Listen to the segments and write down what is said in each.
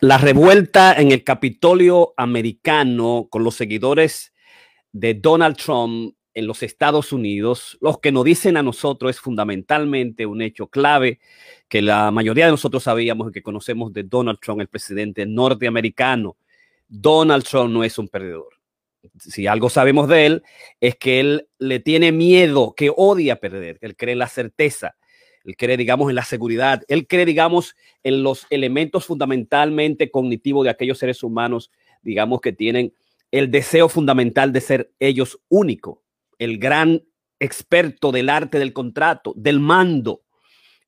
La revuelta en el Capitolio americano con los seguidores de Donald Trump en los Estados Unidos, los que nos dicen a nosotros es fundamentalmente un hecho clave que la mayoría de nosotros sabíamos y que conocemos de Donald Trump, el presidente norteamericano. Donald Trump no es un perdedor. Si algo sabemos de él, es que él le tiene miedo, que odia perder, que él cree la certeza él cree, digamos, en la seguridad, él cree, digamos, en los elementos fundamentalmente cognitivos de aquellos seres humanos, digamos, que tienen el deseo fundamental de ser ellos único, el gran experto del arte del contrato, del mando,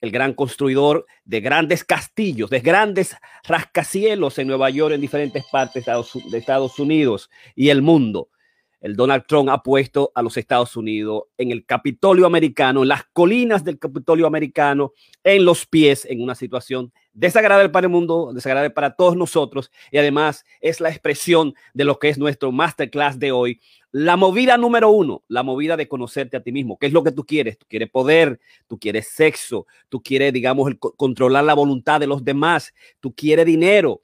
el gran construidor de grandes castillos, de grandes rascacielos en Nueva York, en diferentes partes de Estados Unidos y el mundo el Donald Trump ha puesto a los Estados Unidos en el Capitolio americano, en las colinas del Capitolio americano, en los pies, en una situación desagradable para el mundo, desagradable para todos nosotros y además es la expresión de lo que es nuestro masterclass de hoy. La movida número uno, la movida de conocerte a ti mismo. ¿Qué es lo que tú quieres? Tú quieres poder, tú quieres sexo, tú quieres, digamos, controlar la voluntad de los demás, tú quieres dinero.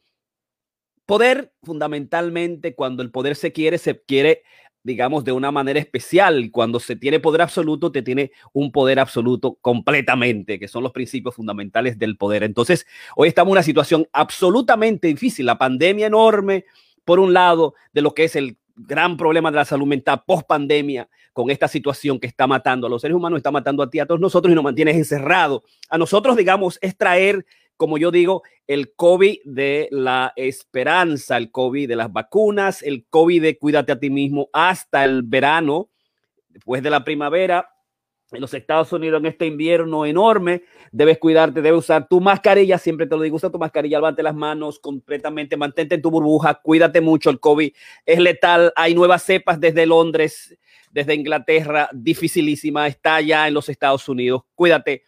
Poder, fundamentalmente, cuando el poder se quiere, se quiere digamos, de una manera especial. Cuando se tiene poder absoluto, te tiene un poder absoluto completamente, que son los principios fundamentales del poder. Entonces, hoy estamos en una situación absolutamente difícil. La pandemia enorme, por un lado, de lo que es el gran problema de la salud mental post pandemia, con esta situación que está matando a los seres humanos, está matando a ti, a todos nosotros y nos mantienes encerrados. A nosotros, digamos, es traer como yo digo, el COVID de la esperanza, el COVID de las vacunas, el COVID de cuídate a ti mismo hasta el verano, después de la primavera. En los Estados Unidos en este invierno enorme, debes cuidarte, debes usar tu mascarilla, siempre te lo digo, usa tu mascarilla, levante las manos completamente, mantente en tu burbuja, cuídate mucho, el COVID es letal, hay nuevas cepas desde Londres, desde Inglaterra, dificilísima, está ya en los Estados Unidos, cuídate.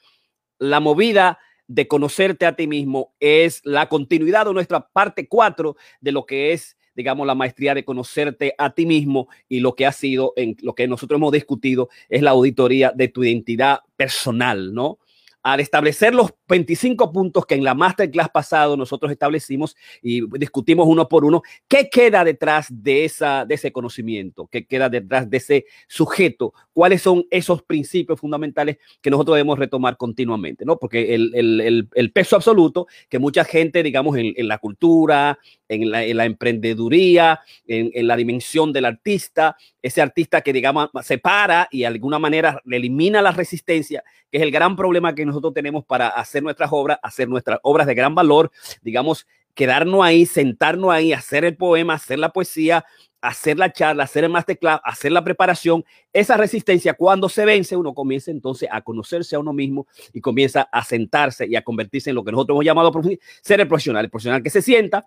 La movida de conocerte a ti mismo es la continuidad de nuestra parte 4 de lo que es digamos, la maestría de conocerte a ti mismo y lo que ha sido, en lo que nosotros hemos discutido, es la auditoría de tu identidad personal, ¿no? Al establecer los 25 puntos que en la masterclass pasado nosotros establecimos y discutimos uno por uno, ¿qué queda detrás de, esa, de ese conocimiento? ¿Qué queda detrás de ese sujeto? ¿Cuáles son esos principios fundamentales que nosotros debemos retomar continuamente? ¿no? Porque el, el, el, peso absoluto que mucha gente, digamos, en, en la cultura, en la, en la emprendeduría, en, en, la dimensión del artista, ese artista que, digamos, se para y de alguna manera elimina la resistencia, que es el gran problema que nosotros tenemos para hacer nuestras obras, hacer nuestras obras de gran valor, digamos, quedarnos ahí, sentarnos ahí, hacer el poema, hacer la poesía, hacer la charla, hacer el masterclass, hacer la preparación, esa resistencia cuando se vence, uno comienza entonces a conocerse a uno mismo y comienza a sentarse y a convertirse en lo que nosotros hemos llamado ser el profesional, el profesional que se sienta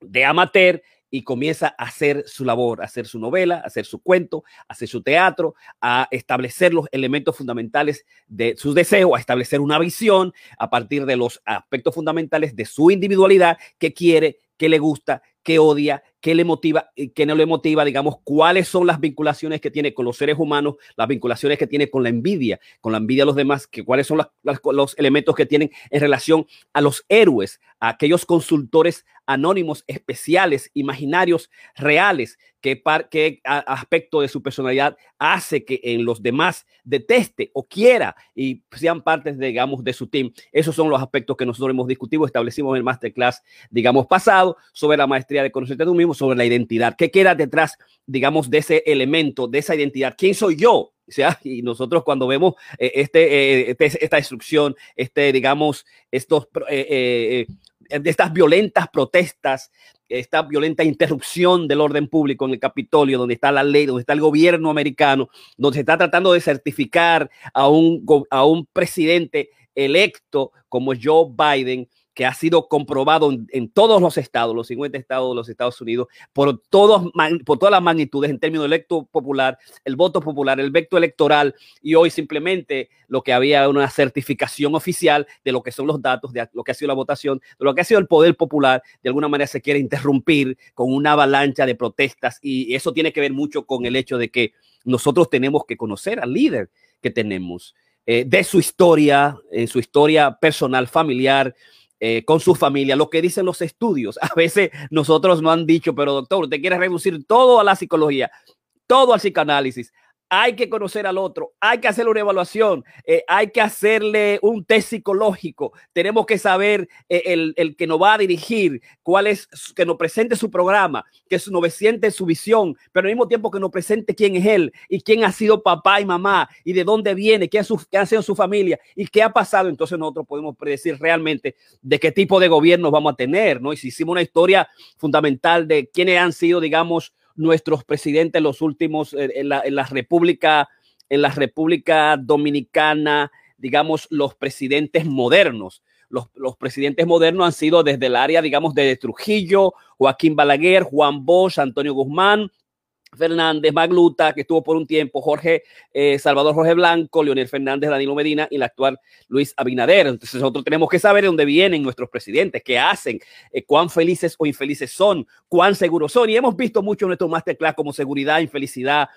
de amateur y comienza a hacer su labor, a hacer su novela, a hacer su cuento, a hacer su teatro, a establecer los elementos fundamentales de sus deseos, a establecer una visión a partir de los aspectos fundamentales de su individualidad que quiere, que le gusta, que odia, qué le motiva y qué no le motiva, digamos, cuáles son las vinculaciones que tiene con los seres humanos, las vinculaciones que tiene con la envidia, con la envidia de los demás, que cuáles son los elementos que tienen en relación a los héroes, a aquellos consultores anónimos, especiales, imaginarios, reales, qué, qué aspecto de su personalidad hace que en los demás deteste o quiera y sean partes, digamos, de su team. Esos son los aspectos que nosotros hemos discutido, establecimos en el masterclass, digamos, pasado sobre la maestría de conocerte tú mismo, sobre la identidad. ¿Qué queda detrás, digamos, de ese elemento, de esa identidad? ¿Quién soy yo? O sea, y nosotros cuando vemos eh, este, eh, este, esta destrucción, este, digamos, estos, eh, estas violentas protestas, esta violenta interrupción del orden público en el Capitolio, donde está la ley, donde está el gobierno americano, donde se está tratando de certificar a un, a un presidente electo como Joe Biden, que ha sido comprobado en, todos los estados, los 50 estados de los Estados Unidos, por, todas las magnitudes en términos electo popular, el voto popular, el vecto electoral, y hoy simplemente lo que había una certificación oficial de lo que son los datos, de lo que ha sido la votación, de lo que ha sido el poder popular, de alguna manera se quiere interrumpir con una avalancha de protestas, y eso tiene que ver mucho con el hecho de que nosotros tenemos que conocer al líder que tenemos. Eh, de su historia, en su historia personal, familiar, eh, con su familia, lo que dicen los estudios. A veces nosotros no han dicho, pero doctor, usted quiere reducir todo a la psicología, todo al psicoanálisis hay que conocer al otro, hay que hacerle una evaluación, eh, hay que hacerle un test psicológico, tenemos que saber eh, el, que nos va a dirigir, cuál es, que nos presente su programa, que nos presente su visión, pero al mismo tiempo que nos presente quién es él y quién ha sido papá y mamá y de dónde viene, qué, ha sido su familia y qué ha pasado. Entonces nosotros podemos predecir realmente de qué tipo de gobierno vamos a tener, ¿no? Y si hicimos una historia fundamental de quiénes han sido, digamos, nuestros presidentes los últimos eh, en, la, República, en la República Dominicana, digamos, los presidentes modernos. Los, los, presidentes modernos han sido desde el área, digamos, de Trujillo, Joaquín Balaguer, Juan Bosch, Antonio Guzmán, Fernández, Magluta, que estuvo por un tiempo, Jorge eh, Salvador Jorge Blanco, Leonel Fernández, Danilo Medina y el actual Luis Abinader. Entonces nosotros tenemos que saber de dónde vienen nuestros presidentes, qué hacen, eh, cuán felices o infelices son, cuán seguros son. Y hemos visto mucho en nuestro masterclass como seguridad, infelicidad,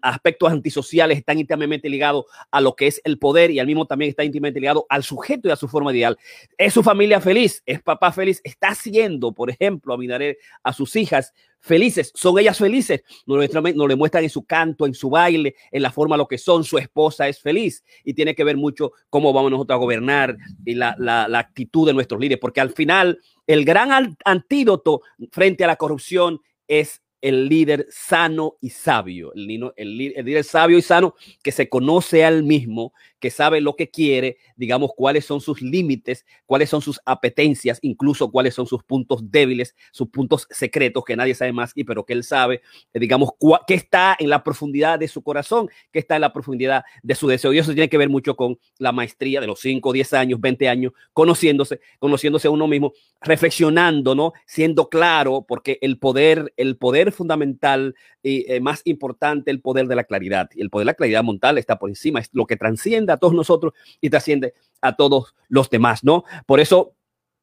aspectos antisociales están íntimamente ligados a lo que es el poder y al mismo también está íntimamente ligado al sujeto y a su forma ideal. ¿Es su familia feliz? ¿Es papá feliz? ¿Está haciendo, por ejemplo, Abinader a sus hijas felices, son ellas felices, nos, nos le muestran en su canto, en su baile, en la forma lo que son, su esposa es feliz. Y tiene que ver mucho cómo vamos nosotros a gobernar y la, actitud de nuestros líderes, porque al final el gran antídoto frente a la corrupción es el líder sano y sabio, el, el, líder sabio y sano que se conoce al mismo, que sabe lo que quiere, digamos, cuáles son sus límites, cuáles son sus apetencias, incluso cuáles son sus puntos débiles, sus puntos secretos que nadie sabe más, y pero que él sabe, eh, digamos, que está en la profundidad de su corazón, que está en la profundidad de su deseo. Y eso tiene que ver mucho con la maestría de los 5, 10 años, 20 años, conociéndose, conociéndose a uno mismo, reflexionando, ¿no? Siendo claro, porque el poder, el poder fundamental y eh, más importante, el poder de la claridad. Y el poder de la claridad mental está por encima, es lo que transciende a todos nosotros y trasciende a todos los demás, ¿no? Por eso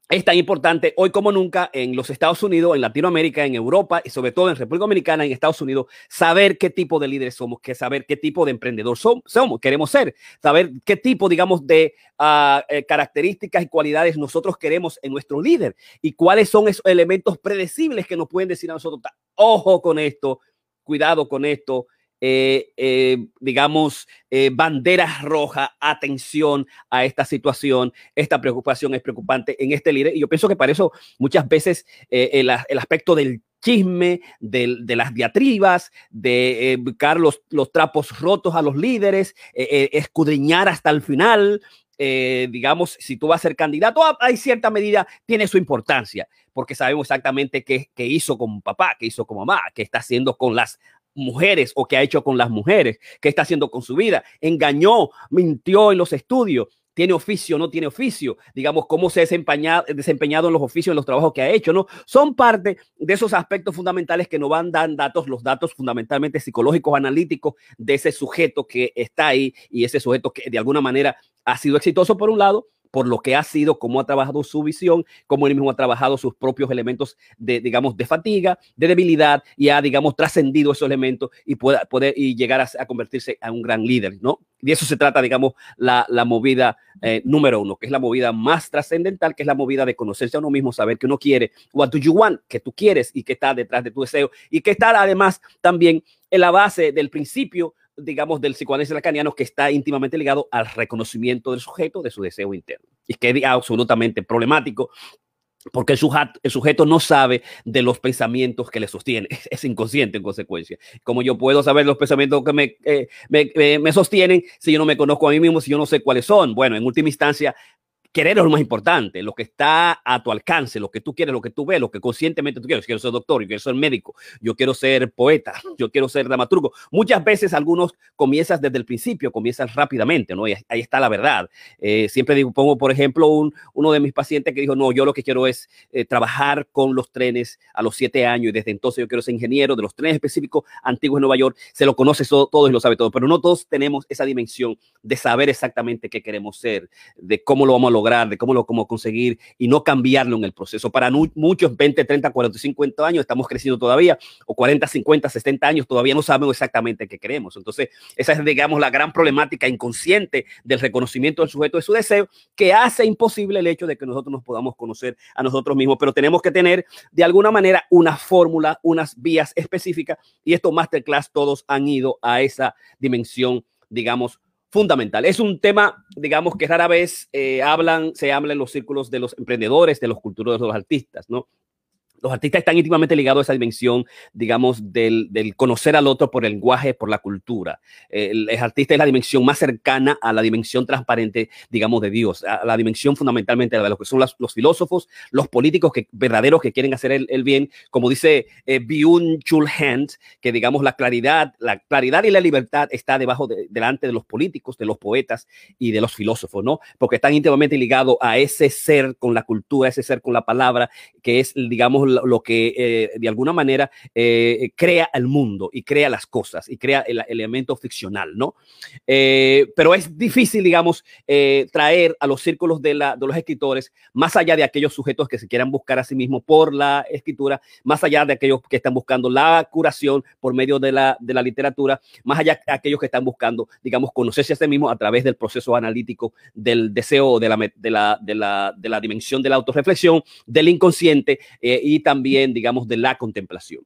es tan importante hoy como nunca en los Estados Unidos, en Latinoamérica, en Europa y sobre todo en República Dominicana, en Estados Unidos, saber qué tipo de líderes somos, que saber qué tipo de emprendedor somos, queremos ser, saber qué tipo, digamos, de ah, eh, características y cualidades nosotros queremos en nuestro líder y cuáles son esos elementos predecibles que nos pueden decir a nosotros, ojo con esto, cuidado con esto, eh, eh, digamos, eh, banderas rojas, atención a esta situación, esta preocupación es preocupante en este líder. Y yo pienso que para eso muchas veces el, aspecto del chisme, de, las diatribas, de buscar los, los, trapos rotos a los líderes, escudriñar hasta el final. digamos, si tú vas a ser candidato, ah, hay cierta medida, tiene su importancia, porque sabemos exactamente qué, qué hizo con papá, qué hizo con mamá, qué está haciendo con las mujeres o qué ha hecho con las mujeres, qué está haciendo con su vida, engañó, mintió en los estudios, tiene oficio, no tiene oficio, digamos, cómo se ha desempeñado, en los oficios, en los trabajos que ha hecho, ¿no? Son parte de esos aspectos fundamentales que nos van dar datos, los datos fundamentalmente psicológicos, analíticos de ese sujeto que está ahí y ese sujeto que de alguna manera ha sido exitoso por un lado por lo que ha sido, cómo ha trabajado su visión, cómo él mismo ha trabajado sus propios elementos de, digamos, de fatiga, de debilidad y ha, digamos, trascendido esos elementos y puede poder y llegar a, convertirse en un gran líder, ¿no? Y eso se trata, digamos, la, la movida eh, número uno, que es la movida más trascendental, que es la movida de conocerse a uno mismo, saber que uno quiere, what do you want, que tú quieres y que está detrás de tu deseo y que está además también en la base del principio digamos, del psicoanálisis lacaniano que está íntimamente ligado al reconocimiento del sujeto, de su deseo interno. Y que es absolutamente problemático porque el sujeto, no sabe de los pensamientos que le sostiene, es inconsciente en consecuencia. Como yo puedo saber los pensamientos que me, eh, me, eh, me, sostienen si yo no me conozco a mí mismo, si yo no sé cuáles son? Bueno, en última instancia, querer es lo más importante, lo que está a tu alcance, lo que tú quieres, lo que tú ves, lo que conscientemente tú quieres. Yo quiero ser doctor, yo quiero ser médico, yo quiero ser poeta, yo quiero ser dramaturgo. Muchas veces algunos comienzan desde el principio, comienzan rápidamente, ¿no? Y ahí está la verdad. Eh, siempre digo, pongo, por ejemplo, un, uno de mis pacientes que dijo, no, yo lo que quiero es eh, trabajar con los trenes a los siete años y desde entonces yo quiero ser ingeniero de los trenes específicos antiguos de Nueva York. Se lo conoce todo, todo y lo sabe todo, pero no todos tenemos esa dimensión de saber exactamente qué queremos ser, de cómo lo vamos a lograr lograr, de cómo lo cómo conseguir y no cambiarlo en el proceso. Para muchos 20, 30, 40, 50 años estamos creciendo todavía, o 40, 50, 60 años todavía no sabemos exactamente qué queremos. Entonces, esa es, digamos, la gran problemática inconsciente del reconocimiento del sujeto de su deseo, que hace imposible el hecho de que nosotros nos podamos conocer a nosotros mismos, pero tenemos que tener de alguna manera una fórmula, unas vías específicas, y estos masterclass todos han ido a esa dimensión, digamos, fundamental. Es un tema, digamos, que rara vez eh, hablan, se habla en los círculos de los emprendedores, de los culturos, de los artistas, ¿no? Los artistas están íntimamente ligados a esa dimensión, digamos, del, conocer al otro por el lenguaje, por la cultura. El, artista es la dimensión más cercana a la dimensión transparente, digamos, de Dios, a la dimensión fundamentalmente de lo que son los filósofos, los políticos que, verdaderos que quieren hacer el, bien, como dice eh, Byung-Chul Hand, que digamos la claridad, la claridad y la libertad está debajo, de, delante de los políticos, de los poetas y de los filósofos, ¿no? Porque están íntimamente ligados a ese ser con la cultura, ese ser con la palabra, que es, digamos, lo, que eh, de alguna manera eh, crea el mundo y crea las cosas y crea el, elemento ficcional, ¿no? Eh, pero es difícil, digamos, traer a los círculos de, la, de los escritores, más allá de aquellos sujetos que se quieran buscar a sí mismos por la escritura, más allá de aquellos que están buscando la curación por medio de la, de la literatura, más allá de aquellos que están buscando, digamos, conocerse a sí mismos a través del proceso analítico del deseo, de la, de la, de la, dimensión de la autorreflexión, del inconsciente y también, digamos, de la contemplación.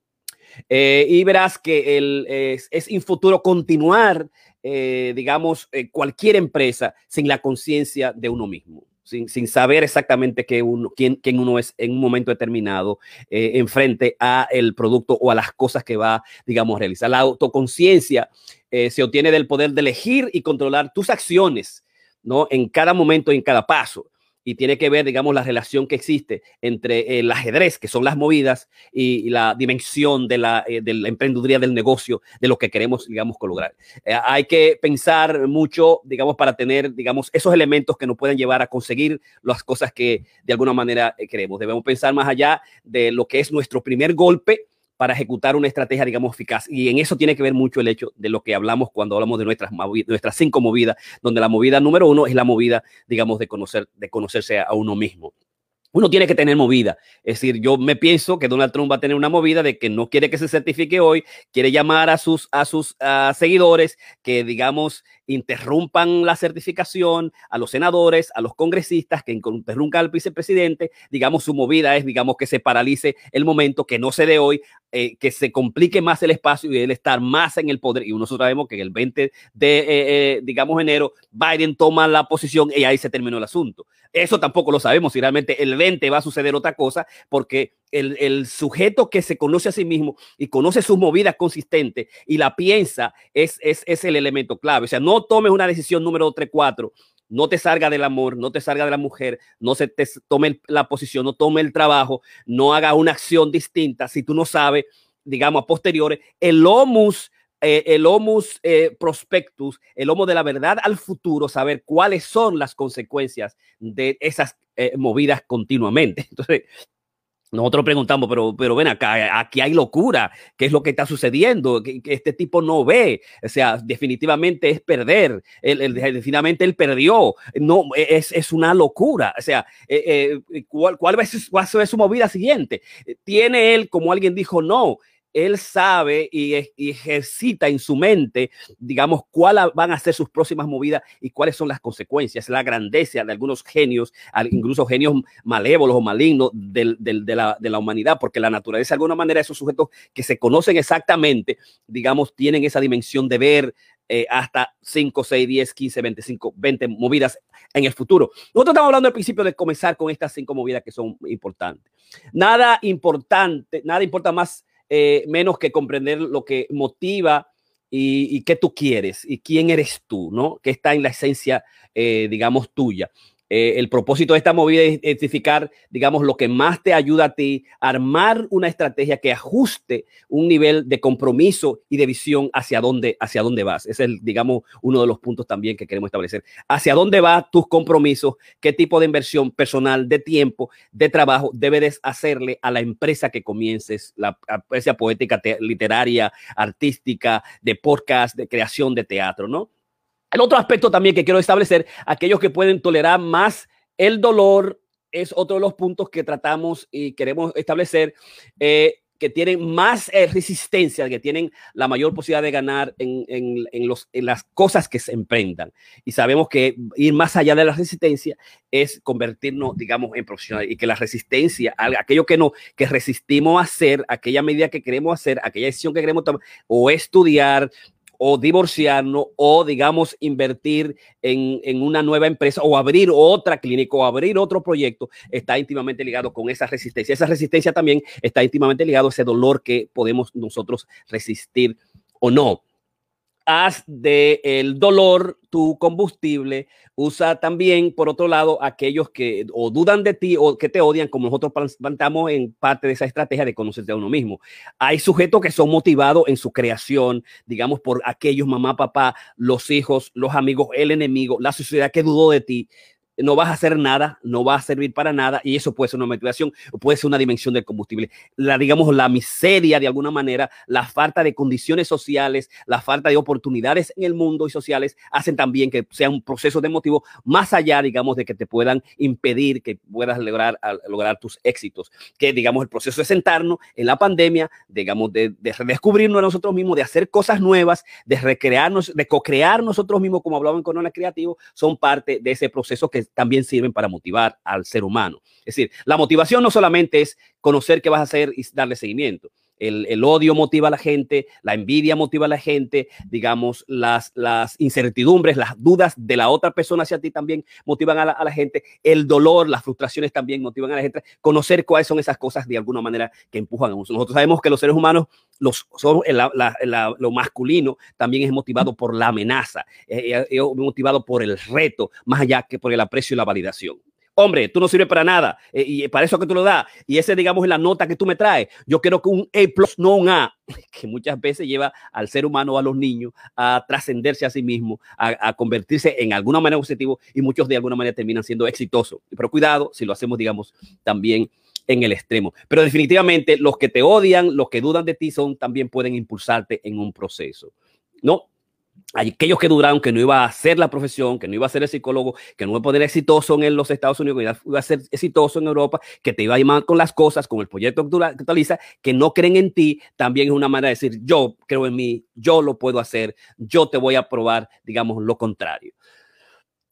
Eh, y verás que el, es, es infuturo continuar, eh, digamos, eh, cualquier empresa sin la conciencia de uno mismo. Sin, sin, saber exactamente qué uno, quién, quién, uno es en un momento determinado en frente a el producto o a las cosas que va, digamos, a realizar. La autoconciencia se obtiene del poder de elegir y controlar tus acciones, ¿no? En cada momento en cada paso y tiene que ver, digamos, la relación que existe entre el ajedrez, que son las movidas, y, la dimensión de la, eh, emprendeduría del negocio, de lo que queremos, digamos, lograr. Eh, hay que pensar mucho, digamos, para tener, digamos, esos elementos que nos pueden llevar a conseguir las cosas que de alguna manera eh, queremos. Debemos pensar más allá de lo que es nuestro primer golpe para ejecutar una estrategia, digamos, eficaz. Y en eso tiene que ver mucho el hecho de lo que hablamos cuando hablamos de nuestras, nuestras cinco movidas, donde la movida número uno es la movida, digamos, de, conocer, de conocerse a uno mismo uno tiene que tener movida. Es decir, yo me pienso que Donald Trump va a tener una movida de que no quiere que se certifique hoy, quiere llamar a sus, a sus seguidores que, digamos, interrumpan la certificación, a los senadores, a los congresistas, que interrumpan al vicepresidente. Digamos, su movida es, digamos, que se paralice el momento, que no se dé hoy, eh, que se complique más el espacio y él estar más en el poder. Y nosotros sabemos que el 20 de, eh, eh, digamos, enero, Biden toma la posición y ahí se terminó el asunto. Eso tampoco lo sabemos si realmente el 20 va a suceder otra cosa, porque el, sujeto que se conoce a sí mismo y conoce sus movidas consistentes y la piensa es, es, el elemento clave. O sea, no tomes una decisión número 3, 4 no te salga del amor, no te salga de la mujer, no se te tome la posición, no tome el trabajo, no haga una acción distinta si tú no sabes, digamos, a posteriores, el homus eh, el homus eh, prospectus, el homo de la verdad al futuro, saber cuáles son las consecuencias de esas eh, movidas continuamente. Entonces, nosotros preguntamos, pero, pero ven acá, aquí hay locura, ¿qué es lo que está sucediendo? Que, este tipo no ve, o sea, definitivamente es perder, él, definitivamente él perdió, no, es, es una locura, o sea, ¿cuál, cuál, va a ser su movida siguiente? ¿Tiene él, como alguien dijo, no? Él sabe y, ejercita en su mente, digamos, cuáles van a ser sus próximas movidas y cuáles son las consecuencias, la grandeza de algunos genios, incluso genios malévolos o malignos de, la, humanidad, porque la naturaleza, de alguna manera, esos sujetos que se conocen exactamente, digamos, tienen esa dimensión de ver eh, hasta 5, 6, 10, 15, 25, 20 movidas en el futuro. Nosotros estamos hablando al principio de comenzar con estas cinco movidas que son importantes. Nada importante, nada importa más eh, menos que comprender lo que motiva y, y, qué tú quieres y quién eres tú, ¿no? Que está en la esencia, eh, digamos, tuya. Eh, el propósito de esta movida es identificar, digamos, lo que más te ayuda a ti, armar una estrategia que ajuste un nivel de compromiso y de visión hacia dónde, hacia dónde vas. Ese es, digamos, uno de los puntos también que queremos establecer. Hacia dónde van tus compromisos, qué tipo de inversión personal, de tiempo, de trabajo debes hacerle a la empresa que comiences, la empresa poética, literaria, artística, de podcast, de creación de teatro, ¿no? El otro aspecto también que quiero establecer, aquellos que pueden tolerar más el dolor es otro de los puntos que tratamos y queremos establecer. Eh, que tienen más eh, resistencia, que tienen la mayor posibilidad de ganar en, las cosas que se emprendan. Y sabemos que ir más allá de la resistencia es convertirnos, digamos, en profesionales y que la resistencia, aquello que no, que resistimos hacer, aquella medida que queremos hacer, aquella decisión que queremos tomar, o estudiar, o divorciarnos o, digamos, invertir en, en, una nueva empresa o abrir otra clínica o abrir otro proyecto, está íntimamente ligado con esa resistencia. Esa resistencia también está íntimamente ligado a ese dolor que podemos nosotros resistir o no haz de el dolor tu combustible. Usa también, por otro lado, aquellos que o dudan de ti o que te odian, como nosotros plantamos en parte de esa estrategia de conocerte a uno mismo. Hay sujetos que son motivados en su creación, digamos, por aquellos mamá, papá, los hijos, los amigos, el enemigo, la sociedad que dudó de ti no vas a hacer nada, no va a servir para nada y eso puede ser una motivación puede ser una dimensión del combustible. La, digamos, la miseria de alguna manera, la falta de condiciones sociales, la falta de oportunidades en el mundo y sociales hacen también que sea un proceso de motivo más allá, digamos, de que te puedan impedir que puedas lograr, tus éxitos. Que, digamos, el proceso de sentarnos en la pandemia, digamos, de, de redescubrirnos a nosotros mismos, de hacer cosas nuevas, de recrearnos, de co-crear nosotros mismos, como hablaban con Corona Creativo, son parte de ese proceso que también sirven para motivar al ser humano. Es decir, la motivación no solamente es conocer qué vas a hacer y darle seguimiento. El, odio motiva a la gente, la envidia motiva a la gente, digamos, las, las incertidumbres, las dudas de la otra persona hacia ti también motivan a la, gente, el dolor, las frustraciones también motivan a la gente, conocer cuáles son esas cosas de alguna manera que empujan a nosotros. Nosotros sabemos que los seres humanos, los, son, lo masculino también es motivado por la amenaza, es motivado por el reto, más allá que por el aprecio y la validación hombre, tú no sirves para nada eh, y para eso que tú lo das. Y ese, digamos, es la nota que tú me traes. Yo quiero que un A plus, no un A, que muchas veces lleva al ser humano a los niños a trascenderse a sí mismo, a, convertirse en alguna manera positivo y muchos de alguna manera terminan siendo exitosos. Pero cuidado si lo hacemos, digamos, también en el extremo. Pero definitivamente los que te odian, los que dudan de ti son también pueden impulsarte en un proceso. No, aquellos que duraron que no iba a hacer la profesión, que no iba a ser el psicólogo, que no iba a poner exitoso en los Estados Unidos, que iba a ser exitoso en Europa, que te iba a llamar con las cosas, con el proyecto que que no creen en ti, también es una manera de decir, yo creo en mí, yo lo puedo hacer, yo te voy a probar, digamos, lo contrario.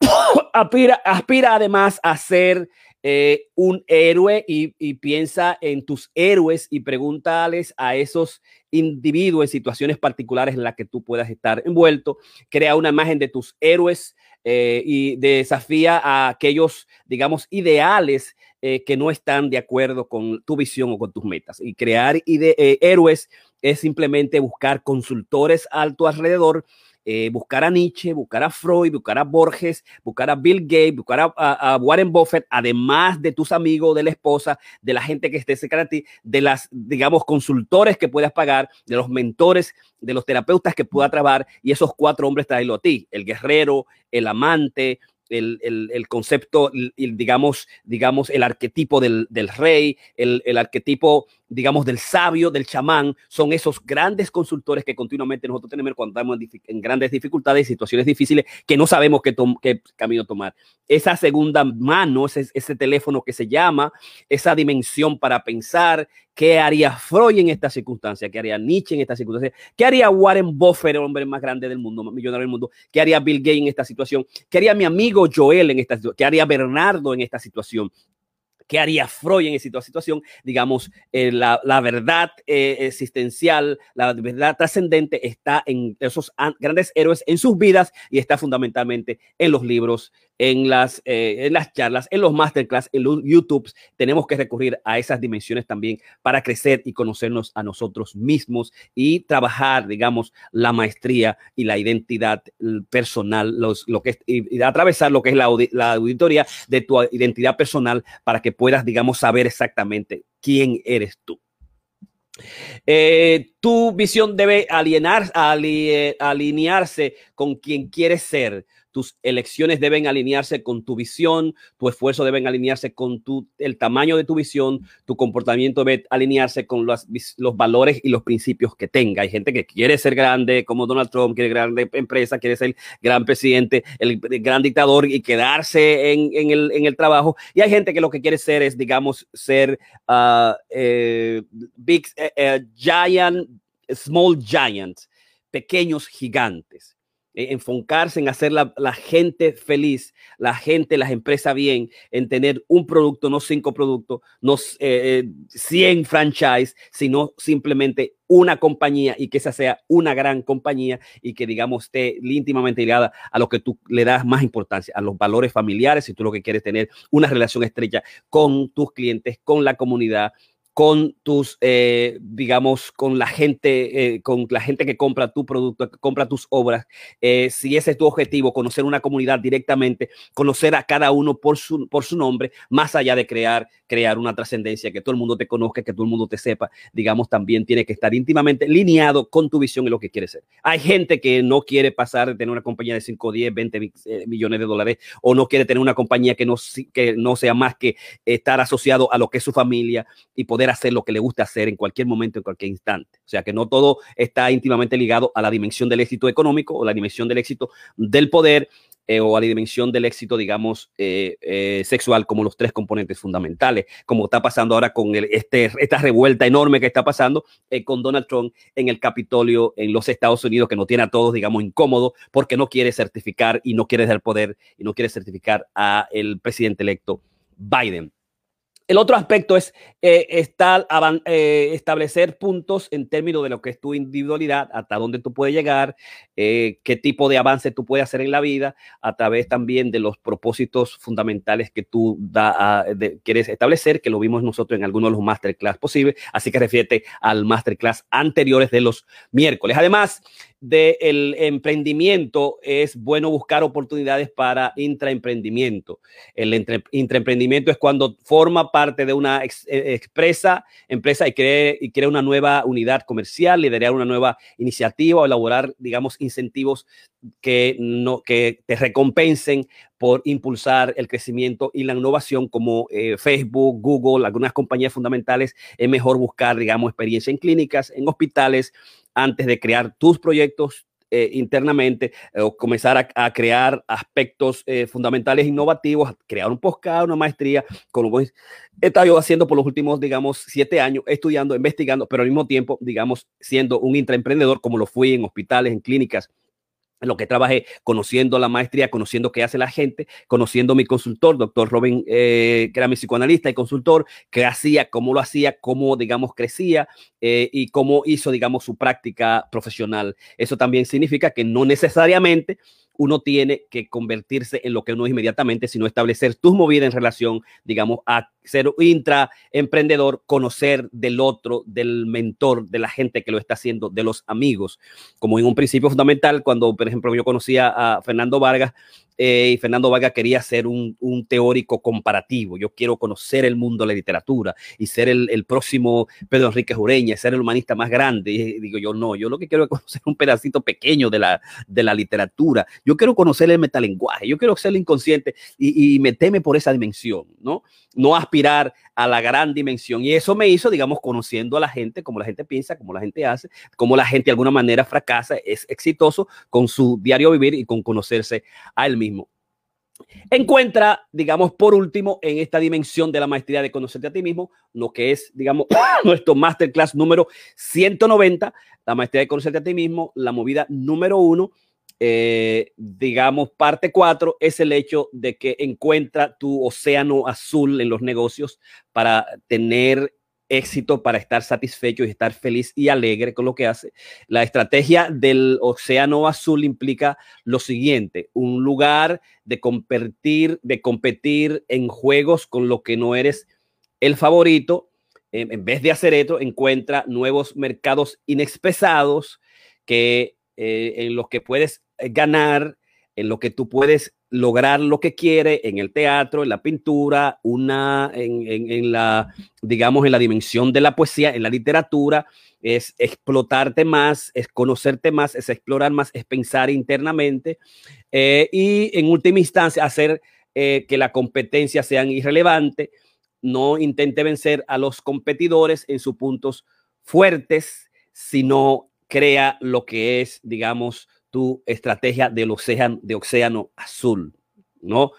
aspira, aspira además a ser eh, un héroe y, piensa en tus héroes y pregúntales a esos individuos en situaciones particulares en las que tú puedas estar envuelto. Crea una imagen de tus héroes eh, y desafía a aquellos, digamos, ideales eh, que no están de acuerdo con tu visión o con tus metas. Y crear héroes es simplemente buscar consultores a tu alrededor eh, buscar a Nietzsche, buscar a Freud, buscar a Borges, buscar a Bill Gates, buscar a, Warren Buffett, además de tus amigos, de la esposa, de la gente que esté cerca de ti, de las, digamos, consultores que puedas pagar, de los mentores, de los terapeutas que pueda trabajar, y esos cuatro hombres traerlo a ti, el guerrero, el amante, el, concepto, digamos, digamos, el arquetipo del, rey, el, el, arquetipo, digamos, del sabio, del chamán, son esos grandes consultores que continuamente nosotros tenemos cuando estamos en, grandes dificultades, situaciones difíciles, que no sabemos qué, camino tomar. Esa segunda mano, ese, ese teléfono que se llama, esa dimensión para pensar, ¿Qué haría Freud en esta circunstancia? ¿Qué haría Nietzsche en esta circunstancia? ¿Qué haría Warren Buffett, el hombre más grande del mundo, millonario del mundo? ¿Qué haría Bill Gates en esta situación? ¿Qué haría mi amigo Joel en esta situación? ¿Qué haría Bernardo en esta situación? ¿Qué haría Freud en esta situación? Digamos, eh, la, verdad eh, existencial, la verdad trascendente está en esos grandes héroes en sus vidas y está fundamentalmente en los libros en las, eh, en las charlas, en los masterclass, en los YouTube, tenemos que recurrir a esas dimensiones también para crecer y conocernos a nosotros mismos y trabajar, digamos, la maestría y la identidad personal, los, lo que es, y, atravesar lo que es la, la auditoría de tu identidad personal para que puedas, digamos, saber exactamente quién eres tú. Eh, tu visión debe alinearse con quien quieres ser tus elecciones deben alinearse con tu visión, tu esfuerzo deben alinearse con tu, el tamaño de tu visión, tu comportamiento debe alinearse con los, los valores y los principios que tenga. Hay gente que quiere ser grande, como Donald Trump, quiere grande empresa, quiere ser gran presidente, el, gran dictador y quedarse en, el, en, el, trabajo. Y hay gente que lo que quiere ser es, digamos, ser uh, big, eh, eh, giant, small giant, pequeños gigantes. Eh, enfocarse en hacer la, gente feliz, la gente, las empresas bien, en tener un producto, no cinco productos, no 100 eh, eh, franchise, sino simplemente una compañía y que esa sea una gran compañía y que, digamos, esté íntimamente ligada a lo que tú le das más importancia, a los valores familiares, si tú lo que quieres tener una relación estrecha con tus clientes, con la comunidad, con tus, eh, digamos, con la gente, eh, con la gente que compra tu producto, que compra tus obras. Eh, si ese es tu objetivo, conocer una comunidad directamente, conocer a cada uno por su, por su nombre, más allá de crear, crear una trascendencia, que todo el mundo te conozca, que todo el mundo te sepa, digamos, también tiene que estar íntimamente lineado con tu visión y lo que quieres ser. Hay gente que no quiere pasar de tener una compañía de 5, 10, 20 millones de dólares o no quiere tener una compañía que no, que no sea más que estar asociado a lo que es su familia y poder hacer lo que le gusta hacer en cualquier momento, en cualquier instante. O sea que no todo está íntimamente ligado a la dimensión del éxito económico o la dimensión del éxito del poder eh, o a la dimensión del éxito, digamos, eh, eh, sexual como los tres componentes fundamentales, como está pasando ahora con este, esta revuelta enorme que está pasando con Donald Trump en el Capitolio en los Estados Unidos, que no tiene a todos, digamos, incómodos porque no quiere certificar y no quiere dar poder y no quiere certificar a el presidente electo Biden. El otro aspecto es eh, eh, establecer puntos en términos de lo que es tu individualidad, hasta dónde tú puedes llegar, eh, qué tipo de avance tú puedes hacer en la vida, a través también de los propósitos fundamentales que tú quieres establecer, que lo vimos nosotros en algunos de los masterclass posibles. Así que refiere al masterclass anteriores de los miércoles. Además, del emprendimiento, es bueno buscar oportunidades para intraemprendimiento. El intraemprendimiento es cuando forma parte de una eh, expresa empresa y cree, y crea una nueva unidad comercial, liderar una nueva iniciativa o elaborar, digamos, incentivos que, no, que te recompensen por impulsar el crecimiento y la innovación como eh, Facebook, Google, algunas compañías fundamentales, es mejor buscar, digamos, experiencia en clínicas, en hospitales, antes de crear tus proyectos eh, internamente eh, o comenzar a, crear aspectos fundamentales innovativos, crear un postcard, una maestría, como he estado haciendo por los últimos, digamos, siete años, estudiando, investigando, pero al mismo tiempo, digamos, siendo un intraemprendedor, como lo fui en hospitales, en clínicas, lo que trabajé, conociendo la maestría, conociendo qué hace la gente, conociendo mi consultor, doctor Robin, eh, que era mi psicoanalista y consultor, qué hacía, cómo lo hacía, cómo, digamos, crecía eh, y cómo hizo, digamos, su práctica profesional. Eso también significa que no necesariamente uno tiene que convertirse en lo que uno es inmediatamente, sino establecer tus movidas en relación, digamos, a ser intraemprendedor, conocer del otro, del mentor, de la gente que lo está haciendo, de los amigos. Como en un principio fundamental, cuando, por ejemplo, yo conocía a Fernando Vargas, eh, y Fernando Vargas quería ser un, teórico comparativo. Yo quiero conocer el mundo de la literatura y ser el, próximo Pedro Enrique Jureña, ser el humanista más grande. Y digo yo, no, yo lo que quiero es conocer un pedacito pequeño de la, de la literatura. Yo quiero conocer el metalenguaje, yo quiero ser el inconsciente y, y meterme por esa dimensión, ¿no? No aspirar a la gran dimensión. Y eso me hizo, digamos, conociendo a la gente, como la gente piensa, como la gente hace, como la gente de alguna manera fracasa, es exitoso con su diario vivir y con conocerse a él mismo. Encuentra, digamos, por último, en esta dimensión de la maestría de conocerte a ti mismo, lo que es, digamos, nuestro masterclass número 190, la maestría de conocerte a ti mismo, la movida número uno, eh, digamos, parte cuatro es el hecho de que encuentra tu océano azul en los negocios para tener éxito, para estar satisfecho y estar feliz y alegre con lo que hace. La estrategia del océano azul implica lo siguiente, un lugar de competir, de competir en juegos con lo que no eres el favorito. En vez de hacer esto, encuentra nuevos mercados inexpresados que, eh, en los que puedes ganar en lo que tú puedes lograr lo que quieres en el teatro, en la pintura, una, en, en, la, digamos, en la dimensión de la poesía, en la literatura, es explotarte más, es conocerte más, es explorar más, es pensar internamente eh, y en última instancia hacer eh, que la competencia sean irrelevante. No intente vencer a los competidores en sus puntos fuertes, sino crea lo que es, digamos, tu estrategia del océano, de océano azul, ¿no?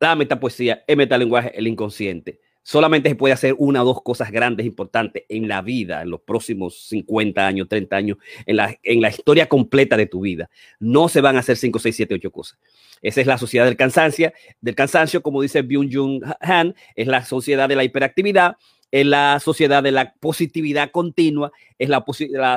La metapoesía, el metalenguaje, el inconsciente. Solamente se puede hacer una o dos cosas grandes, importantes en la vida, en los próximos 50 años, 30 años, en la, en la historia completa de tu vida. No se van a hacer 5, 6, 7, 8 cosas. Esa es la sociedad del cansancio, del cansancio, como dice Byung-Jung Han, es la sociedad de la hiperactividad, es la sociedad de la positividad continua, es la,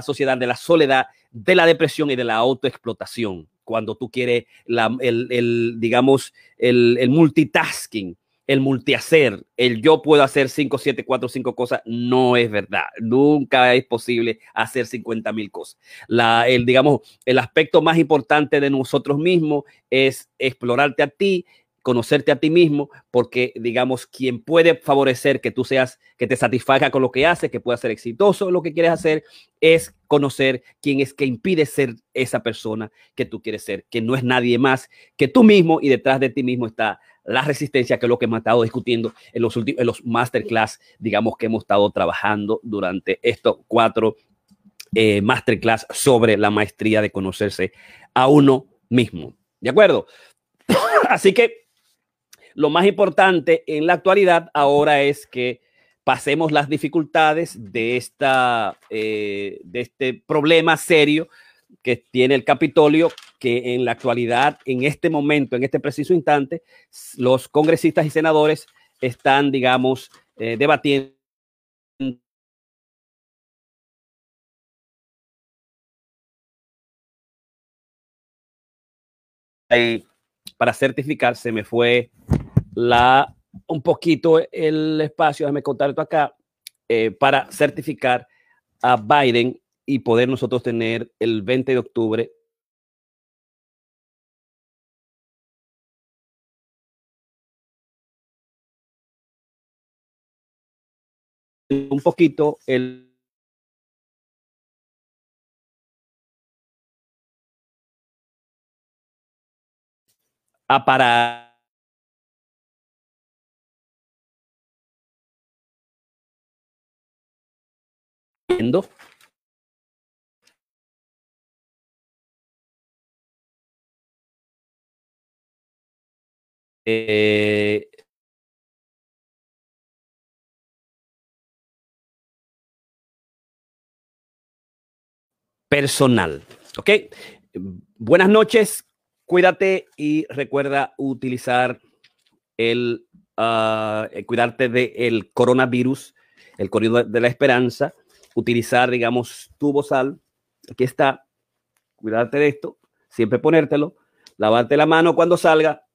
sociedad de la soledad, de la depresión y de la autoexplotación. Cuando tú quieres el, digamos, el, el multitasking, el multihacer, el yo puedo hacer 5, 7, 4, 5 cosas, no es verdad. Nunca es posible hacer 50 mil cosas. La, el, digamos, el aspecto más importante de nosotros mismos es explorarte a ti, conocerte a ti mismo, porque digamos, quien puede favorecer que tú seas, que te satisfaga con lo que haces, que puedas ser exitoso lo que quieres hacer, es conocer quién es que impide ser esa persona que tú quieres ser, que no es nadie más que tú mismo y detrás de ti mismo está la resistencia, que es lo que hemos estado discutiendo en los últimos, en los masterclass, digamos, que hemos estado trabajando durante estos cuatro eh, masterclass sobre la maestría de conocerse a uno mismo. ¿De acuerdo? Así que lo más importante en la actualidad ahora es que pasemos las dificultades de, esta, eh, de este problema serio que tiene el Capitolio, que en la actualidad, en este momento, en este preciso instante, los congresistas y senadores están, digamos, eh, debatiendo para certificar, se me fue la, un poquito el espacio, déjame contar esto acá, eh, para certificar a Biden y poder nosotros tener el 20 de octubre un poquito el a Eh, personal. ¿Ok? Buenas noches, cuídate y recuerda utilizar el, uh, cuidarte del coronavirus, el corrido de la esperanza utilizar, digamos, tu bozal. Aquí está. Cuidarte de esto. Siempre ponértelo. Lavarte la mano cuando salga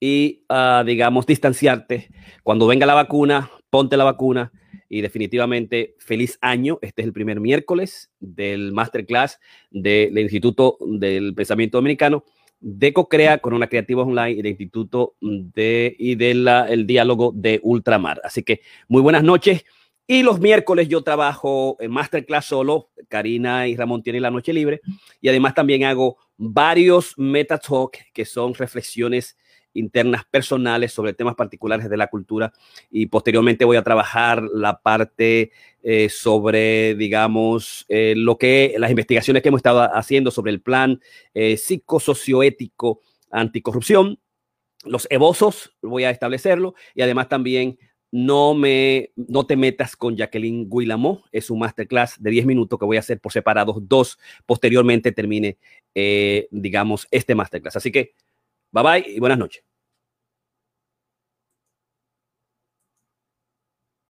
y, uh, digamos, distanciarte. Cuando venga la vacuna, ponte la vacuna. Y definitivamente, feliz año. Este es el primer miércoles del masterclass del Instituto del Pensamiento Dominicano de CoCrea con una creativa online y del Instituto de, y del el diálogo de Ultramar. Así que muy buenas noches. Y los miércoles yo trabajo en Masterclass solo. Karina y Ramón tienen la noche libre. Y además también hago varios Meta Talk, que son reflexiones internas personales sobre temas particulares de la cultura. Y posteriormente voy a trabajar la parte eh, sobre, digamos, eh, lo que las investigaciones que hemos estado haciendo sobre el plan eh, psicosocioético anticorrupción. Los evosos, voy a establecerlo. Y además también no, me, no te metas con Jacqueline Guillamot, es un masterclass de 10 minutos que voy a hacer por separados, dos, posteriormente termine, eh, digamos, este masterclass. Así que, bye bye y buenas noches.